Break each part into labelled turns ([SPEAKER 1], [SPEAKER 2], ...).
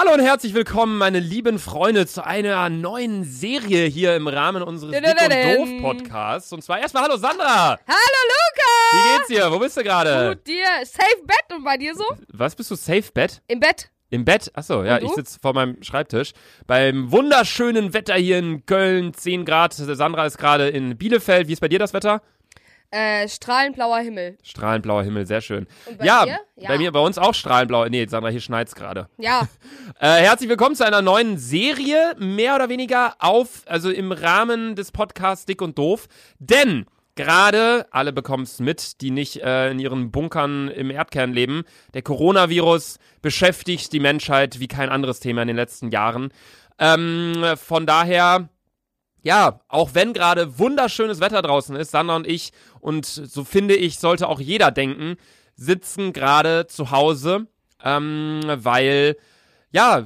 [SPEAKER 1] Hallo und herzlich willkommen, meine lieben Freunde, zu einer neuen Serie hier im Rahmen unseres Dick und Doof Podcasts. Und zwar erstmal Hallo Sandra.
[SPEAKER 2] Hallo Luca.
[SPEAKER 1] Wie geht's dir? Wo bist du gerade?
[SPEAKER 2] Gut dir. Safe Bett und bei dir so?
[SPEAKER 1] Was bist du? Safe Bett?
[SPEAKER 2] Im Bett.
[SPEAKER 1] Im Bett? Achso, ja, ich sitze vor meinem Schreibtisch. Beim wunderschönen Wetter hier in Köln, 10 Grad. Sandra ist gerade in Bielefeld. Wie ist bei dir das Wetter?
[SPEAKER 2] Äh, strahlend blauer Himmel.
[SPEAKER 1] Strahlend blauer Himmel, sehr schön. Ja?
[SPEAKER 2] Ja.
[SPEAKER 1] bei mir, bei uns auch strahlend blau. Nee, Sandra, hier schneit's gerade.
[SPEAKER 2] Ja.
[SPEAKER 1] Äh, herzlich willkommen zu einer neuen Serie, mehr oder weniger auf, also im Rahmen des Podcasts Dick und Doof. Denn gerade, alle bekommen es mit, die nicht äh, in ihren Bunkern im Erdkern leben, der Coronavirus beschäftigt die Menschheit wie kein anderes Thema in den letzten Jahren. Ähm, von daher, ja, auch wenn gerade wunderschönes Wetter draußen ist, Sandra und ich, und so finde ich, sollte auch jeder denken, sitzen gerade zu Hause, ähm, weil, ja,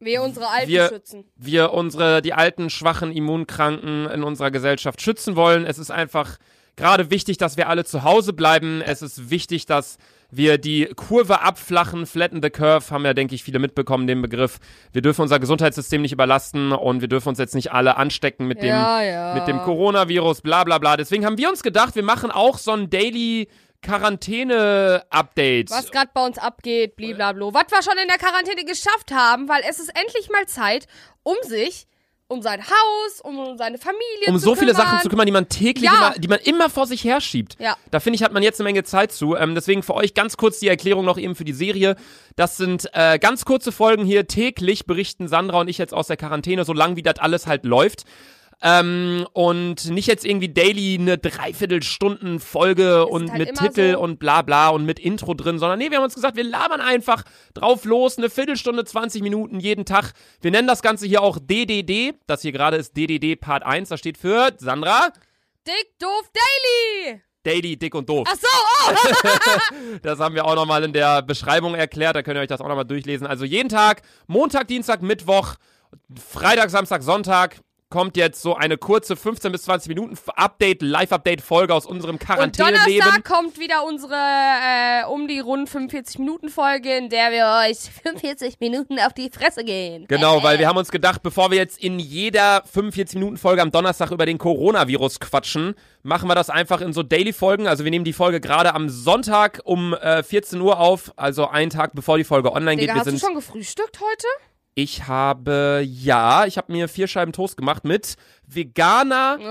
[SPEAKER 2] Wir unsere Alten
[SPEAKER 1] Wir-
[SPEAKER 2] schützen.
[SPEAKER 1] wir unsere, die alten, schwachen, immunkranken in unserer Gesellschaft schützen wollen. Es ist einfach gerade wichtig, dass wir alle zu Hause bleiben. Es ist wichtig, dass wir die Kurve abflachen, flatten the curve, haben ja, denke ich, viele mitbekommen, den Begriff. Wir dürfen unser Gesundheitssystem nicht überlasten und wir dürfen uns jetzt nicht alle anstecken mit dem,
[SPEAKER 2] ja, ja.
[SPEAKER 1] mit dem Coronavirus, bla bla bla. Deswegen haben wir uns gedacht, wir machen auch so ein Daily Quarantäne-Update.
[SPEAKER 2] Was gerade bei uns abgeht, bliblablo. Was wir schon in der Quarantäne geschafft haben, weil es ist endlich mal Zeit, um sich, um sein Haus, um seine Familie
[SPEAKER 1] um
[SPEAKER 2] zu
[SPEAKER 1] so viele
[SPEAKER 2] kümmern.
[SPEAKER 1] Sachen zu kümmern, die man täglich,
[SPEAKER 2] Ja.
[SPEAKER 1] immer, die man immer vor sich herschiebt.
[SPEAKER 2] Ja.
[SPEAKER 1] Da finde ich, hat man jetzt eine Menge Zeit zu. Ähm, deswegen für euch ganz kurz die Erklärung noch eben für die Serie. Das sind äh, ganz kurze Folgen hier. Täglich berichten Sandra und ich jetzt aus der Quarantäne, so lang wie das alles halt läuft. Ähm, und nicht jetzt irgendwie daily eine Dreiviertelstunden Folge und
[SPEAKER 2] halt
[SPEAKER 1] mit Titel
[SPEAKER 2] so.
[SPEAKER 1] und bla bla und mit Intro drin, sondern nee, wir haben uns gesagt, wir labern einfach drauf los, eine Viertelstunde, 20 Minuten jeden Tag. Wir nennen das Ganze hier auch DDD. Das hier gerade ist DDD Part 1, das steht für Sandra,
[SPEAKER 2] Dick, doof, daily.
[SPEAKER 1] Daily, dick und doof.
[SPEAKER 2] Ach so, oh.
[SPEAKER 1] Das haben wir auch nochmal in der Beschreibung erklärt, da könnt ihr euch das auch nochmal durchlesen. Also jeden Tag, Montag, Dienstag, Mittwoch, Freitag, Samstag, Sonntag kommt jetzt so eine kurze 15 bis 20 Minuten Update, Live-Update-Folge aus unserem
[SPEAKER 2] Und
[SPEAKER 1] Quarantäneleben.
[SPEAKER 2] Donnerstag kommt wieder unsere äh, um die rund 45 Minuten Folge, in der wir euch 45 Minuten auf die Fresse gehen.
[SPEAKER 1] Genau, weil wir haben uns gedacht, bevor wir jetzt in jeder 45-Minuten-Folge am Donnerstag über den Coronavirus quatschen, machen wir das einfach in so Daily-Folgen. Also wir nehmen die Folge gerade am Sonntag um äh, 14 Uhr auf, also einen Tag bevor die Folge online
[SPEAKER 2] Digga,
[SPEAKER 1] geht. Wir
[SPEAKER 2] hast du
[SPEAKER 1] sind
[SPEAKER 2] schon gefrühstückt heute?
[SPEAKER 1] Ich habe, ja, ich habe mir vier Scheiben Toast gemacht mit veganer,
[SPEAKER 2] Oh.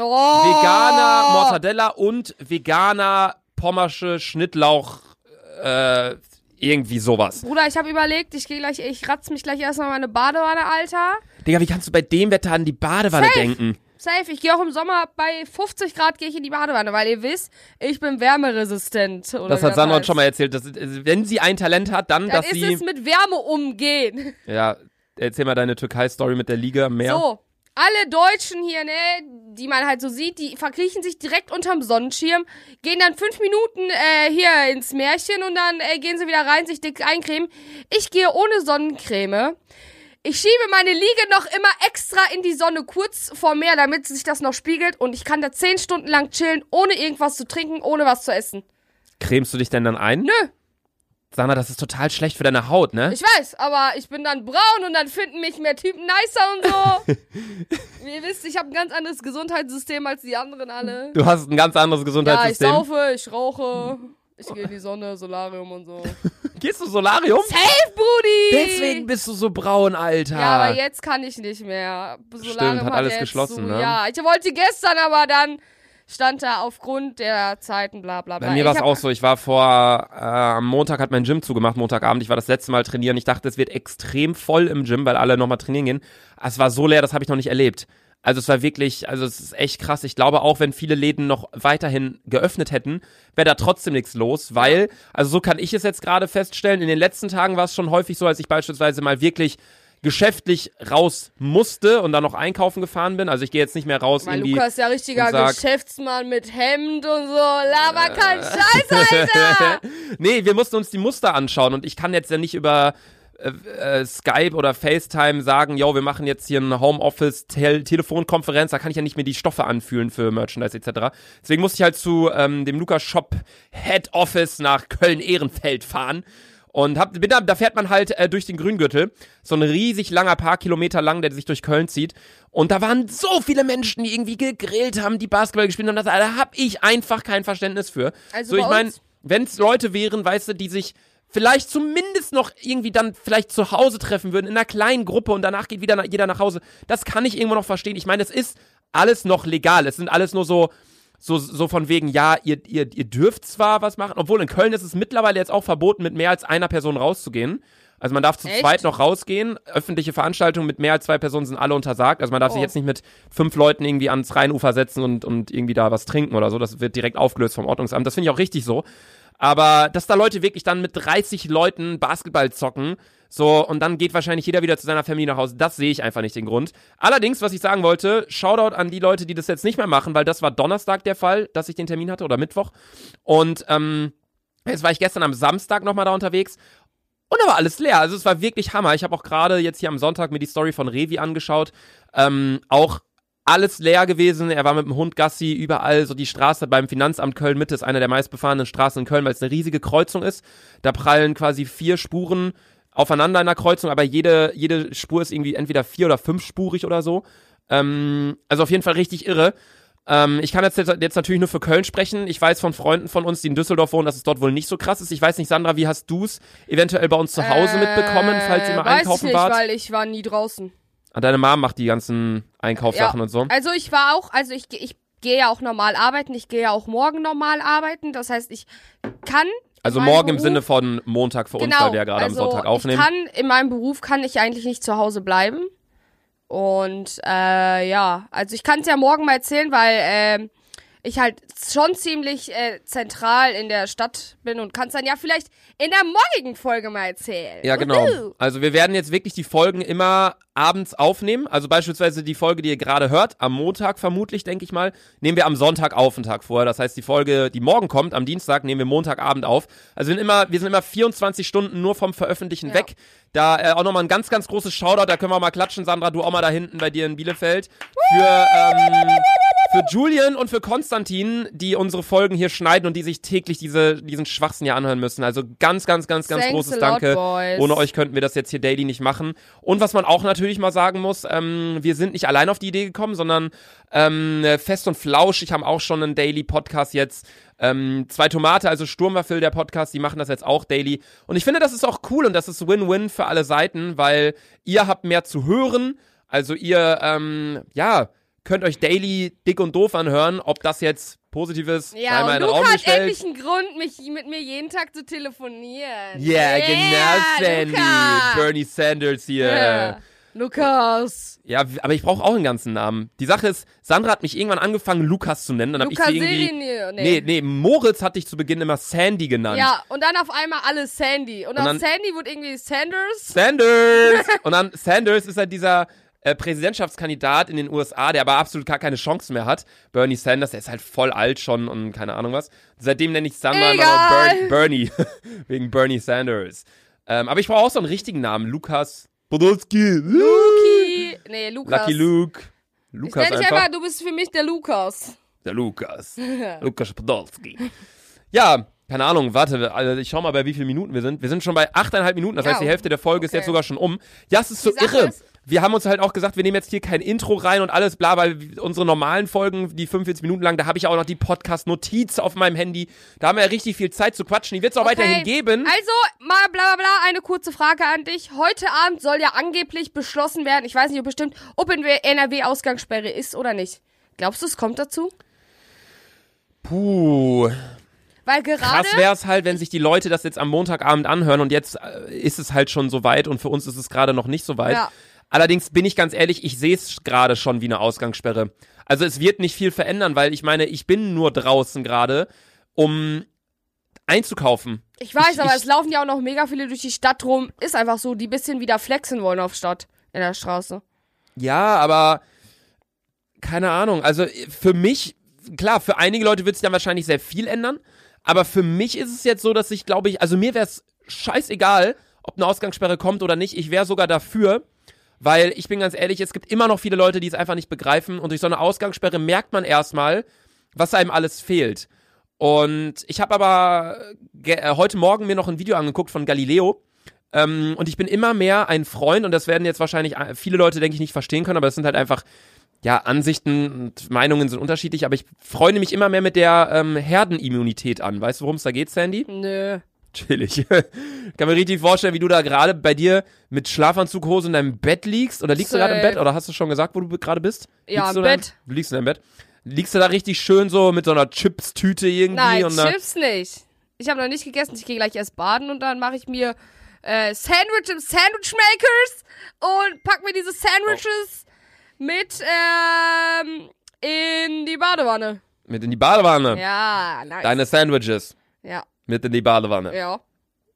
[SPEAKER 1] veganer Mortadella und veganer Pommersche Schnittlauch, äh, irgendwie sowas.
[SPEAKER 2] Bruder, ich habe überlegt, ich gehe gleich, ich ratz mich gleich erstmal in meine Badewanne, Alter.
[SPEAKER 1] Digga, wie kannst du bei dem Wetter an die Badewanne
[SPEAKER 2] Safe.
[SPEAKER 1] denken?
[SPEAKER 2] Safe, ich gehe auch im Sommer bei 50 Grad gehe ich in die Badewanne, weil ihr wisst, ich bin wärmeresistent.
[SPEAKER 1] Das hat Sandra uns schon mal erzählt. Dass, wenn sie ein Talent hat, dann,
[SPEAKER 2] Dann
[SPEAKER 1] dass
[SPEAKER 2] ist
[SPEAKER 1] sie.
[SPEAKER 2] es mit Wärme umgehen.
[SPEAKER 1] Ja, erzähl mal deine Türkei-Story mit der Liga am Meer.
[SPEAKER 2] So, alle Deutschen hier, ne, die man halt so sieht, die verkriechen sich direkt unterm Sonnenschirm, gehen dann fünf Minuten äh, hier ins Märchen und dann äh, gehen sie wieder rein, sich dick eincremen. Ich gehe ohne Sonnencreme. Ich schiebe meine Liege noch immer extra in die Sonne kurz vor Meer, damit sich das noch spiegelt und ich kann da zehn Stunden lang chillen, ohne irgendwas zu trinken, ohne was zu essen.
[SPEAKER 1] Cremst du dich denn dann ein?
[SPEAKER 2] Nö,
[SPEAKER 1] Sandra, das ist total schlecht für deine Haut, ne?
[SPEAKER 2] ich weiß, aber ich bin dann braun und dann finden mich mehr Typen nicer und so. Wie ihr wisst, ich habe ein ganz anderes Gesundheitssystem als die anderen alle.
[SPEAKER 1] Du hast ein ganz anderes
[SPEAKER 2] Ja, ich
[SPEAKER 1] Gesundheitssystem.
[SPEAKER 2] saufe, ich rauche, ich gehe in die Sonne, Solarium und so.
[SPEAKER 1] Gehst du Solarium?
[SPEAKER 2] Safe, Brudi!
[SPEAKER 1] Deswegen bist du so braun, Alter.
[SPEAKER 2] Ja, aber jetzt kann ich nicht mehr. Solarium
[SPEAKER 1] hat alles
[SPEAKER 2] jetzt
[SPEAKER 1] geschlossen,
[SPEAKER 2] zu.
[SPEAKER 1] ne?
[SPEAKER 2] Ja, ich wollte gestern, aber dann stand da aufgrund der Zeiten bla bla bla.
[SPEAKER 1] Bei mir war es auch so, ich war vor, äh, am Montag hat mein Gym zugemacht, Montagabend, ich war das letzte Mal trainieren, ich dachte, es wird extrem voll im Gym, weil alle nochmal trainieren gehen. Es war so leer, das habe ich noch nicht erlebt. Also es war wirklich, also es ist echt krass. Ich glaube auch, wenn viele Läden noch weiterhin geöffnet hätten, wäre da trotzdem nichts los, weil, also so kann ich es jetzt gerade feststellen, in den letzten Tagen war es schon häufig so, als ich beispielsweise mal wirklich geschäftlich raus musste und dann noch einkaufen gefahren bin. Also ich gehe jetzt nicht mehr raus
[SPEAKER 2] Weil
[SPEAKER 1] irgendwie.
[SPEAKER 2] Lukas ist ja richtiger
[SPEAKER 1] sag-
[SPEAKER 2] Geschäftsmann mit Hemd und so. Laber
[SPEAKER 1] Äh.
[SPEAKER 2] kein Scheiß, Alter!
[SPEAKER 1] nee, wir mussten uns die Muster anschauen und ich kann jetzt ja nicht über äh, äh, Skype oder FaceTime sagen, yo, wir machen jetzt hier eine Homeoffice-Telefonkonferenz, da kann ich ja nicht mehr die Stoffe anfühlen für Merchandise etc. Deswegen musste ich halt zu ähm, dem Lukas Shop Head Office nach Köln-Ehrenfeld fahren Und hab, bin da, da fährt man halt äh, durch den Grüngürtel. So ein riesig langer, paar Kilometer lang, der sich durch Köln zieht. Und da waren so viele Menschen, die irgendwie gegrillt haben, die Basketball gespielt haben. Das, da hab ich einfach kein Verständnis für.
[SPEAKER 2] Also
[SPEAKER 1] so, ich meine, wenn es Leute wären, weißt du, die sich vielleicht zumindest noch irgendwie dann vielleicht zu Hause treffen würden, in einer kleinen Gruppe und danach geht wieder jeder nach Hause. Das kann ich irgendwo noch verstehen. Ich meine, es ist alles noch legal. Es sind alles nur so, so, so von wegen, ja, ihr, ihr, ihr dürft zwar was machen, obwohl in Köln ist es mittlerweile jetzt auch verboten, mit mehr als einer Person rauszugehen. Also man darf zu
[SPEAKER 2] Echt?
[SPEAKER 1] zweit noch rausgehen. Öffentliche Veranstaltungen mit mehr als zwei Personen sind alle untersagt. Also man darf sich
[SPEAKER 2] Oh.
[SPEAKER 1] jetzt nicht mit fünf Leuten irgendwie ans Rheinufer setzen und, und irgendwie da was trinken oder so. Das wird direkt aufgelöst vom Ordnungsamt. Das finde ich auch richtig so. Aber dass da Leute wirklich dann mit 30 Leuten Basketball zocken, so, und dann geht wahrscheinlich jeder wieder zu seiner Familie nach Hause. Das sehe ich einfach nicht den Grund. Allerdings, was ich sagen wollte, Shoutout an die Leute, die das jetzt nicht mehr machen, weil das war Donnerstag der Fall, dass ich den Termin hatte oder Mittwoch. Und ähm, jetzt war ich gestern am Samstag nochmal da unterwegs. Und da war alles leer. Also es war wirklich Hammer. Ich habe auch gerade jetzt hier am Sonntag mir die Story von Revi angeschaut. Ähm, auch alles leer gewesen. Er war mit dem Hund Gassi überall. So die Straße beim Finanzamt Köln Mitte ist eine der meistbefahrenen Straßen in Köln, weil es eine riesige Kreuzung ist. Da prallen quasi vier Spuren aufeinander in der Kreuzung, aber jede, jede Spur ist irgendwie entweder vier- oder fünfspurig oder so. Ähm, also auf jeden Fall richtig irre. Ähm, ich kann jetzt, jetzt natürlich nur für Köln sprechen. Ich weiß von Freunden von uns, die in Düsseldorf wohnen, dass es dort wohl nicht so krass ist. Ich weiß nicht, Sandra, wie hast du es eventuell bei uns zu Hause mitbekommen, falls ihr mal
[SPEAKER 2] Äh, weiß
[SPEAKER 1] einkaufen
[SPEAKER 2] ich nicht,
[SPEAKER 1] wart?
[SPEAKER 2] weil ich war nie draußen.
[SPEAKER 1] Ah, Deine Mom macht die ganzen Einkaufssachen
[SPEAKER 2] Ja.
[SPEAKER 1] und so.
[SPEAKER 2] Also ich war auch, also ich, ich gehe ja auch normal arbeiten, ich gehe ja auch morgen normal arbeiten. Das heißt, ich kann.
[SPEAKER 1] Also morgen im
[SPEAKER 2] Beruf-
[SPEAKER 1] Sinne von Montag für uns,
[SPEAKER 2] genau,
[SPEAKER 1] weil wir ja gerade
[SPEAKER 2] also
[SPEAKER 1] am Sonntag aufnehmen.
[SPEAKER 2] Ich kann, in meinem Beruf kann ich eigentlich nicht zu Hause bleiben. Und äh, ja, also ich kann es ja morgen mal erzählen, weil ähm, ich halt schon ziemlich äh, zentral in der Stadt bin und kann es dann ja vielleicht in der morgigen Folge mal erzählen.
[SPEAKER 1] Ja, genau.
[SPEAKER 2] Uhu.
[SPEAKER 1] Also wir werden jetzt wirklich die Folgen immer abends aufnehmen. Also beispielsweise die Folge, die ihr gerade hört, am Montag vermutlich, denke ich mal, nehmen wir am Sonntag auf einen Tag vorher. Das heißt, die Folge, die morgen kommt, am Dienstag, nehmen wir Montagabend auf. Also wir sind immer, wir sind immer 24 Stunden nur vom Veröffentlichen
[SPEAKER 2] Ja.
[SPEAKER 1] weg. Da äh, auch nochmal ein ganz, ganz großes Shoutout, da können wir mal klatschen, Sandra, du auch mal da hinten bei dir in Bielefeld. Für, ähm, für Julian und für Konstantin, die unsere Folgen hier schneiden und die sich täglich diese, diesen Schwachsinn hier anhören müssen. Also ganz, ganz, ganz, ganz
[SPEAKER 2] Thanks
[SPEAKER 1] großes
[SPEAKER 2] lot,
[SPEAKER 1] Danke.
[SPEAKER 2] boys.
[SPEAKER 1] Ohne euch könnten wir das jetzt hier daily nicht machen. Und was man auch natürlich mal sagen muss, ähm, wir sind nicht allein auf die Idee gekommen, sondern ähm, Fest und Flauschig haben auch schon einen Daily Podcast jetzt. Ähm, zwei Tomate, also Sturmwaffel, der Podcast, die machen das jetzt auch daily. Und ich finde, das ist auch cool und das ist Win-Win für alle Seiten, weil ihr habt mehr zu hören. Also ihr, ähm, ja, könnt euch daily dick und doof anhören, ob das jetzt positiv ist,
[SPEAKER 2] Ja, und Luca hat
[SPEAKER 1] gestellt.
[SPEAKER 2] endlich einen Grund, mich mit mir jeden Tag zu telefonieren.
[SPEAKER 1] Ja, genau, Sandy.
[SPEAKER 2] Luca.
[SPEAKER 1] Bernie Sanders hier.
[SPEAKER 2] Ja. Lukas.
[SPEAKER 1] Ja, aber ich brauche auch einen ganzen Namen. Die Sache ist, Sandra hat mich irgendwann angefangen, Lukas zu nennen. Dann ich sie irgendwie.
[SPEAKER 2] Serini.
[SPEAKER 1] Nee, nee, Moritz hatte ich zu Beginn immer Sandy genannt.
[SPEAKER 2] Ja, und dann auf einmal alle Sandy. Und,
[SPEAKER 1] Und
[SPEAKER 2] aus
[SPEAKER 1] dann-
[SPEAKER 2] Sandy wurde irgendwie Sanders.
[SPEAKER 1] Sanders! Und dann Sanders ist halt dieser äh, Präsidentschaftskandidat in den USA, der aber absolut gar keine Chance mehr hat. Bernie Sanders, der ist halt voll alt schon und keine Ahnung was. Seitdem nenne ich nur
[SPEAKER 2] Egal.
[SPEAKER 1] Ber Bernie. Wegen Bernie Sanders. Ähm, aber ich brauche auch so einen richtigen Namen. Lukas Podolski.
[SPEAKER 2] Luki. Nee, Lukas.
[SPEAKER 1] Lucky Luke.
[SPEAKER 2] Ich
[SPEAKER 1] Lukas
[SPEAKER 2] nenn dich
[SPEAKER 1] einfach.
[SPEAKER 2] einfach, du bist für mich der Lukas.
[SPEAKER 1] Der Lukas. Lukas Podolski. Ja, keine Ahnung, warte, also ich schau mal, bei wie vielen Minuten wir sind. Wir sind schon bei 8,5 Minuten, das
[SPEAKER 2] Ja,
[SPEAKER 1] heißt, die Hälfte der Folge ist
[SPEAKER 2] okay.
[SPEAKER 1] jetzt sogar schon um. Ja, es ist so irre.
[SPEAKER 2] ist-
[SPEAKER 1] wir haben uns halt auch gesagt, wir nehmen jetzt hier kein Intro rein und alles bla, weil unsere normalen Folgen, die 45 Minuten lang, da habe ich auch noch die Podcast-Notiz auf meinem Handy. Da haben wir ja richtig viel Zeit zu quatschen. Die wird es auch weiterhin geben.
[SPEAKER 2] Also, mal bla bla bla, eine kurze Frage an dich. Heute Abend soll ja angeblich beschlossen werden, ich weiß nicht, ob bestimmt, ob in NRW Ausgangssperre ist oder nicht. Glaubst du, es kommt dazu?
[SPEAKER 1] Puh.
[SPEAKER 2] Weil gerade.
[SPEAKER 1] Krass wäre es halt, wenn sich die Leute das jetzt am Montagabend anhören und jetzt äh, ist es halt schon so weit und für uns ist es gerade noch nicht so weit.
[SPEAKER 2] Ja.
[SPEAKER 1] Allerdings bin ich ganz ehrlich, ich sehe es gerade schon wie eine Ausgangssperre. Also es wird nicht viel verändern, weil ich meine, ich bin nur draußen gerade, um einzukaufen.
[SPEAKER 2] Ich weiß,
[SPEAKER 1] Ich-
[SPEAKER 2] aber
[SPEAKER 1] ich-
[SPEAKER 2] es laufen ja auch noch mega viele durch die Stadt rum. Ist einfach so, die bisschen wieder flexen wollen auf Stadt. In der Straße.
[SPEAKER 1] Ja, aber keine Ahnung. Also für mich, klar, für einige Leute wird sich dann wahrscheinlich sehr viel ändern. Aber für mich ist es jetzt so, dass ich glaube ich, also mir wäre es scheißegal, ob eine Ausgangssperre kommt oder nicht. Ich wäre sogar dafür, weil ich bin ganz ehrlich, es gibt immer noch viele Leute, die es einfach nicht begreifen. Und durch so eine Ausgangssperre merkt man erstmal, was einem alles fehlt. Und ich habe aber äh, heute Morgen mir noch ein Video angeguckt von Galileo. Ähm, und ich bin immer mehr ein Freund, und das werden jetzt wahrscheinlich äh, viele Leute, denke ich, nicht verstehen können, aber es sind halt einfach, ja, Ansichten und Meinungen sind unterschiedlich, aber ich freue mich immer mehr mit der ähm, Herdenimmunität an. Weißt du, worum es da geht, Sandy?
[SPEAKER 2] Nö.
[SPEAKER 1] Chillig. Kann mir richtig vorstellen, wie du da gerade bei dir mit Schlafanzughose in deinem Bett liegst. Oder liegst du gerade im
[SPEAKER 2] Safe.
[SPEAKER 1] Bett? Oder hast du schon gesagt, wo du gerade bist?
[SPEAKER 2] Ja,
[SPEAKER 1] liegst
[SPEAKER 2] im Bett.
[SPEAKER 1] Du liegst in deinem Bett. Liegst du da richtig schön so mit so einer Chips-Tüte irgendwie?
[SPEAKER 2] Nein,
[SPEAKER 1] und
[SPEAKER 2] Chips nicht. Ich habe noch nicht gegessen. Ich gehe gleich erst baden und dann mache ich mir äh, Sandwich im Sandwich Makers und pack mir diese Sandwiches mit ähm, in die Badewanne.
[SPEAKER 1] Mit in die Badewanne.
[SPEAKER 2] Ja, nice.
[SPEAKER 1] Deine Sandwiches.
[SPEAKER 2] ja,
[SPEAKER 1] Mit in die Badewanne.
[SPEAKER 2] ja.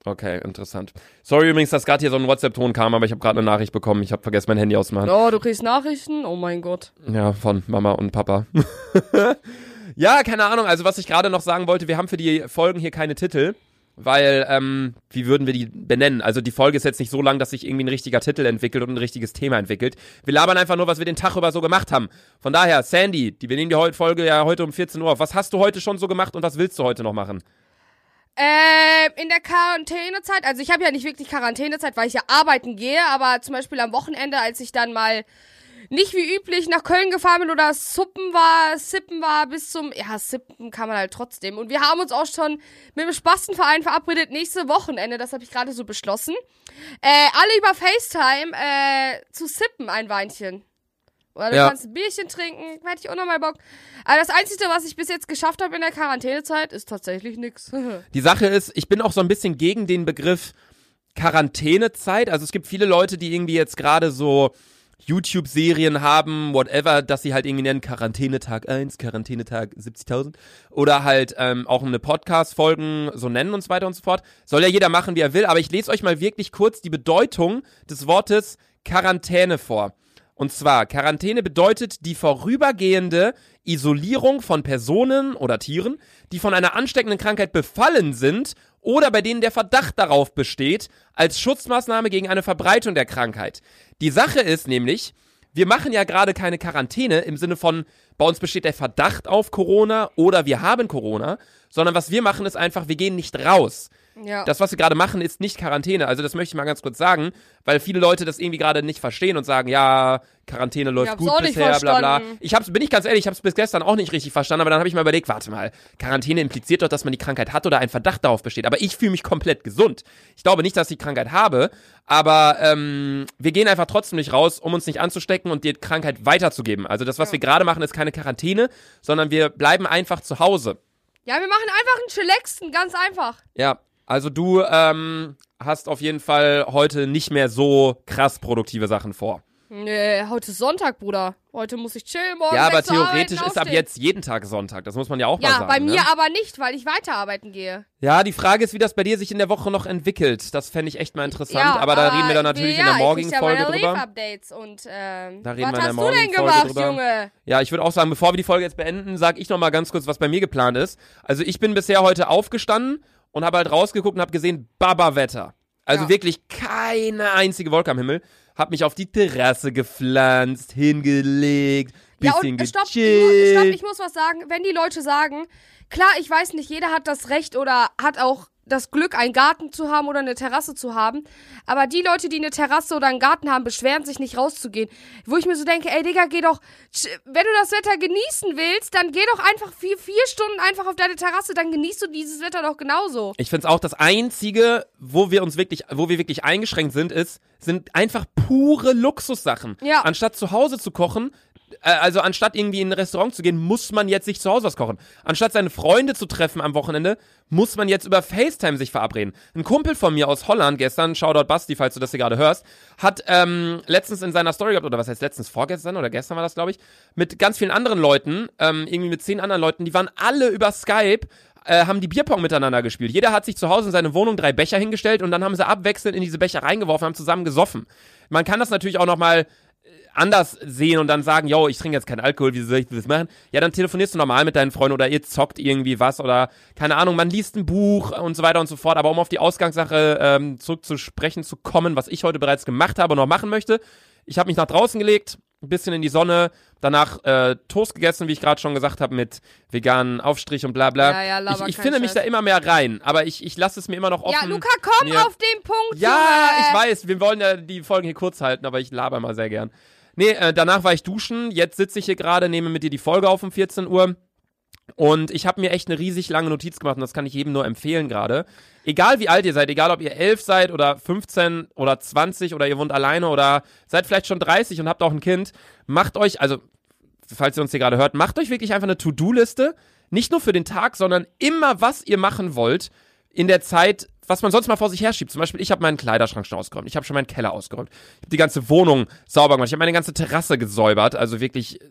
[SPEAKER 1] Okay, interessant. Sorry übrigens, dass gerade hier so ein WhatsApp-Ton kam, aber ich habe gerade eine Nachricht bekommen. Ich habe vergessen, mein Handy auszumachen.
[SPEAKER 2] Oh, du kriegst Nachrichten? Oh mein Gott.
[SPEAKER 1] Ja, von Mama und Papa. ja, keine Ahnung. Also was ich gerade noch sagen wollte, wir haben für die Folgen hier keine Titel, weil, ähm, wie würden wir die benennen? Also die Folge ist jetzt nicht so lang, dass sich irgendwie ein richtiger Titel entwickelt und ein richtiges Thema entwickelt. Wir labern einfach nur, was wir den Tag über so gemacht haben. Von daher, Sandy, die, wir nehmen die Folge ja heute um 14 Uhr auf. Was hast du heute schon so gemacht und was willst du heute noch machen?
[SPEAKER 2] Ähm, in der Quarantänezeit, also ich habe ja nicht wirklich Quarantänezeit, weil ich ja arbeiten gehe, aber zum Beispiel am Wochenende, als ich dann mal nicht wie üblich nach Köln gefahren bin oder Suppen war, Sippen war bis zum, ja, Sippen kann man halt trotzdem. Und wir haben uns auch schon mit dem Spastenverein verabredet, nächste Wochenende, das habe ich gerade so beschlossen, äh, alle über FaceTime, äh, zu sippen ein Weinchen. Oder du
[SPEAKER 1] Ja.
[SPEAKER 2] kannst ein Bierchen trinken, hätte ich auch nochmal Bock. Aber das Einzige, was ich bis jetzt geschafft habe in der Quarantänezeit, ist tatsächlich nix.
[SPEAKER 1] Die Sache ist, ich bin auch so ein bisschen gegen den Begriff Quarantänezeit. Also es gibt viele Leute, die irgendwie jetzt gerade so YouTube-Serien haben, whatever, dass sie halt irgendwie nennen Quarantänetag 1, Quarantänetag 70.000 oder halt ähm, auch eine Podcast-Folgen so nennen und so weiter und so fort. Soll ja jeder machen, wie er will, aber ich lese euch mal wirklich kurz die Bedeutung des Wortes Quarantäne vor. Und zwar, Quarantäne bedeutet die vorübergehende Isolierung von Personen oder Tieren, die von einer ansteckenden Krankheit befallen sind oder bei denen der Verdacht darauf besteht, als Schutzmaßnahme gegen eine Verbreitung der Krankheit. Die Sache ist nämlich, wir machen ja gerade keine Quarantäne im Sinne von, bei uns besteht der Verdacht auf Corona oder wir haben Corona, sondern was wir machen ist einfach, wir gehen nicht raus.
[SPEAKER 2] Ja.
[SPEAKER 1] Das, was wir gerade machen, ist nicht Quarantäne. Also das möchte ich mal ganz kurz sagen, weil viele Leute das irgendwie gerade nicht verstehen und sagen, ja, Quarantäne läuft gut bisher, bla bla. Ich hab's, bin ich ganz ehrlich, ich hab's bis gestern auch nicht richtig verstanden, aber dann habe ich mal überlegt, warte mal, Quarantäne impliziert doch, dass man die Krankheit hat oder ein Verdacht darauf besteht. Aber ich fühle mich komplett gesund. Ich glaube nicht, dass ich die Krankheit habe, aber ähm, wir gehen einfach trotzdem nicht raus, um uns nicht anzustecken und die Krankheit weiterzugeben. Also das, was wir gerade machen, ist keine Quarantäne, sondern wir bleiben einfach zu Hause.
[SPEAKER 2] Ja, wir machen einfach einen Chillaxen, ganz einfach.
[SPEAKER 1] Ja, also du ähm, hast auf jeden Fall heute nicht mehr so krass produktive Sachen vor.
[SPEAKER 2] Nee, heute ist Sonntag, Bruder. Heute muss ich chillen, morgen
[SPEAKER 1] ja, aber theoretisch
[SPEAKER 2] arbeiten,
[SPEAKER 1] ist ab jetzt jeden Tag Sonntag. Das muss man ja auch mal
[SPEAKER 2] Ja,
[SPEAKER 1] sagen.
[SPEAKER 2] bei mir
[SPEAKER 1] ne?
[SPEAKER 2] aber nicht, weil ich weiterarbeiten gehe.
[SPEAKER 1] Ja, die Frage ist, wie das bei dir sich in der Woche noch entwickelt. Das fände ich echt mal interessant.
[SPEAKER 2] ja,
[SPEAKER 1] aber da reden wir dann natürlich
[SPEAKER 2] ja,
[SPEAKER 1] in der morgigen
[SPEAKER 2] ich krieg ja
[SPEAKER 1] Folge
[SPEAKER 2] meine
[SPEAKER 1] drüber.
[SPEAKER 2] Leave-Updates und ähm,
[SPEAKER 1] Da reden
[SPEAKER 2] was
[SPEAKER 1] wir in der
[SPEAKER 2] hast du denn
[SPEAKER 1] morgigen Folge
[SPEAKER 2] gemacht,
[SPEAKER 1] drüber.
[SPEAKER 2] Junge?
[SPEAKER 1] Ja, ich würde auch sagen, bevor wir die Folge jetzt beenden, sage ich noch mal ganz kurz, was bei mir geplant ist. Also ich bin bisher heute aufgestanden und habe halt rausgeguckt und habe gesehen, Baba-Wetter. Also
[SPEAKER 2] Ja.
[SPEAKER 1] wirklich keine einzige Wolke am Himmel. Hab mich auf die Terrasse gepflanzt, hingelegt,
[SPEAKER 2] Ja,
[SPEAKER 1] bisschen
[SPEAKER 2] und stopp, stopp, ich muss was sagen. Wenn die Leute sagen, klar, ich weiß nicht, jeder hat das Recht oder hat auch das Glück, einen Garten zu haben oder eine Terrasse zu haben. Aber die Leute, die eine Terrasse oder einen Garten haben, beschweren sich nicht rauszugehen. Wo ich mir so denke, ey Digga, geh doch, wenn du das Wetter genießen willst, dann geh doch einfach vier, vier Stunden einfach auf deine Terrasse, dann genießt du dieses Wetter doch genauso.
[SPEAKER 1] Ich finde es auch das einzige, wo wir uns wirklich, wo wir wirklich eingeschränkt sind, ist, sind einfach pure Luxussachen.
[SPEAKER 2] Ja.
[SPEAKER 1] Anstatt zu Hause zu kochen, äh, also anstatt irgendwie in ein Restaurant zu gehen, muss man jetzt sich zu Hause was kochen. Anstatt seine Freunde zu treffen am Wochenende, muss man jetzt über FaceTime sich verabreden. Ein Kumpel von mir aus Holland gestern, Shoutout Basti, falls du das hier gerade hörst, hat ähm, letztens in seiner Story gehabt, oder was heißt letztens, vorgestern oder gestern war das, glaube ich, mit ganz vielen anderen Leuten, ähm, irgendwie mit zehn anderen Leuten, die waren alle über Skype, äh, haben die Bierpong miteinander gespielt. Jeder hat sich zu Hause in seine Wohnung drei Becher hingestellt und dann haben sie abwechselnd in diese Becher reingeworfen, haben zusammen gesoffen. Man kann das natürlich auch noch mal anders sehen und dann sagen, yo, ich trinke jetzt keinen Alkohol, wie soll ich das machen? Ja, dann telefonierst du normal mit deinen Freunden oder ihr zockt irgendwie was oder keine Ahnung, man liest ein Buch und so weiter und so fort. Aber um auf die Ausgangssache ähm, zurück zu sprechen zu kommen, was ich heute bereits gemacht habe und noch machen möchte, ich habe mich nach draußen gelegt, ein bisschen in die Sonne, danach äh, Toast gegessen, wie ich gerade schon gesagt habe, mit veganen Aufstrich und bla bla.
[SPEAKER 2] Ja, ja, laber
[SPEAKER 1] ich ich finde mich da immer mehr rein, aber ich, ich lasse es mir immer noch offen.
[SPEAKER 2] Ja, Luca, komm
[SPEAKER 1] mir-
[SPEAKER 2] auf den Punkt,
[SPEAKER 1] Ja,
[SPEAKER 2] Junge.
[SPEAKER 1] ich weiß, wir wollen ja die Folgen hier kurz halten, aber ich laber mal sehr gern. Nee, äh, danach war ich duschen, jetzt sitze ich hier gerade, nehme mit dir die Folge auf um 14 Uhr. Und ich habe mir echt eine riesig lange Notiz gemacht und das kann ich jedem nur empfehlen gerade. Egal wie alt ihr seid, egal ob ihr 11 seid oder 15 oder 20 oder ihr wohnt alleine oder seid vielleicht schon 30 und habt auch ein Kind, macht euch, also falls ihr uns hier gerade hört, macht euch wirklich einfach eine To-Do-Liste. Nicht nur für den Tag, sondern immer, was ihr machen wollt in der Zeit, was man sonst mal vor sich herschiebt. Zum Beispiel, ich habe meinen Kleiderschrank schon ausgeräumt. Ich habe schon meinen Keller ausgeräumt. Ich habe die ganze Wohnung sauber gemacht. Ich habe meine ganze Terrasse gesäubert. Also wirklich äh,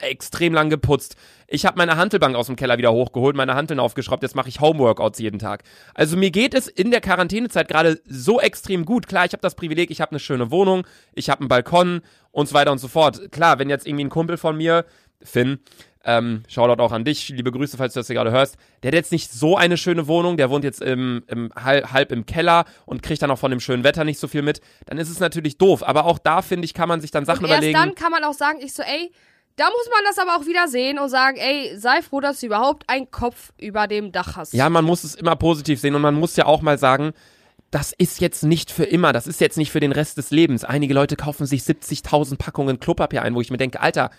[SPEAKER 1] extrem lang geputzt. Ich habe meine Hantelbank aus dem Keller wieder hochgeholt, meine Hanteln aufgeschraubt. Jetzt mache ich Homeworkouts jeden Tag. Also mir geht es in der Quarantänezeit gerade so extrem gut. Klar, ich habe das Privileg, ich habe eine schöne Wohnung, ich habe einen Balkon und so weiter und so fort. Klar, wenn jetzt irgendwie ein Kumpel von mir, Finn, ähm, Shoutout auch an dich, liebe Grüße, falls du das hier gerade hörst. Der hat jetzt nicht so eine schöne Wohnung, der wohnt jetzt im, im halb, im Keller und kriegt dann auch von dem schönen Wetter nicht so viel mit. Dann ist es natürlich doof. Aber auch da, finde ich, kann man sich dann Sachen
[SPEAKER 2] Und erst
[SPEAKER 1] überlegen.
[SPEAKER 2] dann kann man auch sagen, ich so, ey, da muss man das aber auch wieder sehen und sagen, ey, sei froh, dass du überhaupt einen Kopf über dem Dach hast.
[SPEAKER 1] Ja, man muss es immer positiv sehen und man muss ja auch mal sagen, das ist jetzt nicht für immer, das ist jetzt nicht für den Rest des Lebens. Einige Leute kaufen sich 70.000 Packungen Klopapier ein, wo ich mir denke, Alter,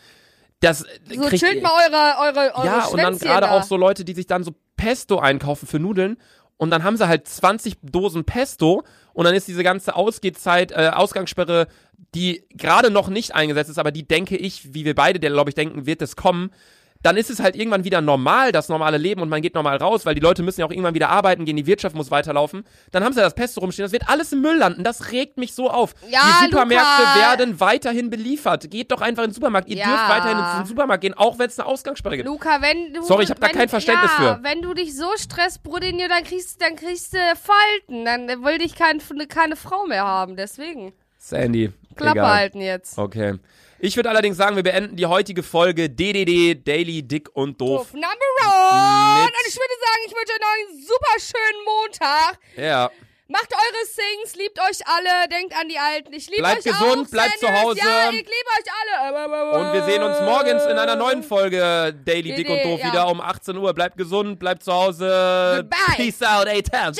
[SPEAKER 1] das
[SPEAKER 2] so
[SPEAKER 1] kriegt
[SPEAKER 2] chillt mal eure, eure, eure
[SPEAKER 1] Ja, und dann gerade
[SPEAKER 2] da.
[SPEAKER 1] auch so Leute, die sich dann so Pesto einkaufen für Nudeln und dann haben sie halt 20 Dosen Pesto und dann ist diese ganze Ausgehzeit, äh, Ausgangssperre, die gerade noch nicht eingesetzt ist, aber die denke ich, wie wir beide, der glaube ich denken, wird es kommen. Dann ist es halt irgendwann wieder normal, das normale Leben und man geht normal raus, weil die Leute müssen ja auch irgendwann wieder arbeiten gehen, die Wirtschaft muss weiterlaufen. Dann haben sie das Pesto rumstehen, das wird alles im Müll landen, das regt mich so auf.
[SPEAKER 2] Ja,
[SPEAKER 1] die Supermärkte
[SPEAKER 2] Luca.
[SPEAKER 1] werden weiterhin beliefert. Geht doch einfach in den Supermarkt. Ihr
[SPEAKER 2] Ja.
[SPEAKER 1] dürft weiterhin in den Supermarkt gehen, auch wenn es eine Ausgangssperre gibt.
[SPEAKER 2] Luca, wenn du.
[SPEAKER 1] Sorry, ich hab da kein Verständnis
[SPEAKER 2] ja,
[SPEAKER 1] für.
[SPEAKER 2] Wenn du dich so stresst, Brudinho, dann kriegst, dann kriegst du Falten. Dann will dich kein, keine Frau mehr haben. Deswegen.
[SPEAKER 1] Sandy.
[SPEAKER 2] Klappe halten jetzt.
[SPEAKER 1] Okay. Ich würde allerdings sagen, wir beenden die heutige Folge DDD Daily Dick und Doof.
[SPEAKER 2] Doof. Number one. Und ich würde sagen, ich wünsche euch noch einen super schönen Montag.
[SPEAKER 1] Ja.
[SPEAKER 2] Macht eure Sings, liebt euch alle, denkt an die Alten. Ich liebe
[SPEAKER 1] Bleibt
[SPEAKER 2] euch
[SPEAKER 1] gesund,
[SPEAKER 2] auch,
[SPEAKER 1] bleibt zu
[SPEAKER 2] Dennis.
[SPEAKER 1] Hause.
[SPEAKER 2] Ja, ich liebe euch alle.
[SPEAKER 1] Und wir sehen uns morgens in einer neuen Folge Daily Dick und Doof
[SPEAKER 2] ja.
[SPEAKER 1] wieder um 18 Uhr. Bleibt gesund, bleibt zu Hause.
[SPEAKER 2] Goodbye.
[SPEAKER 1] Peace out, A-Town.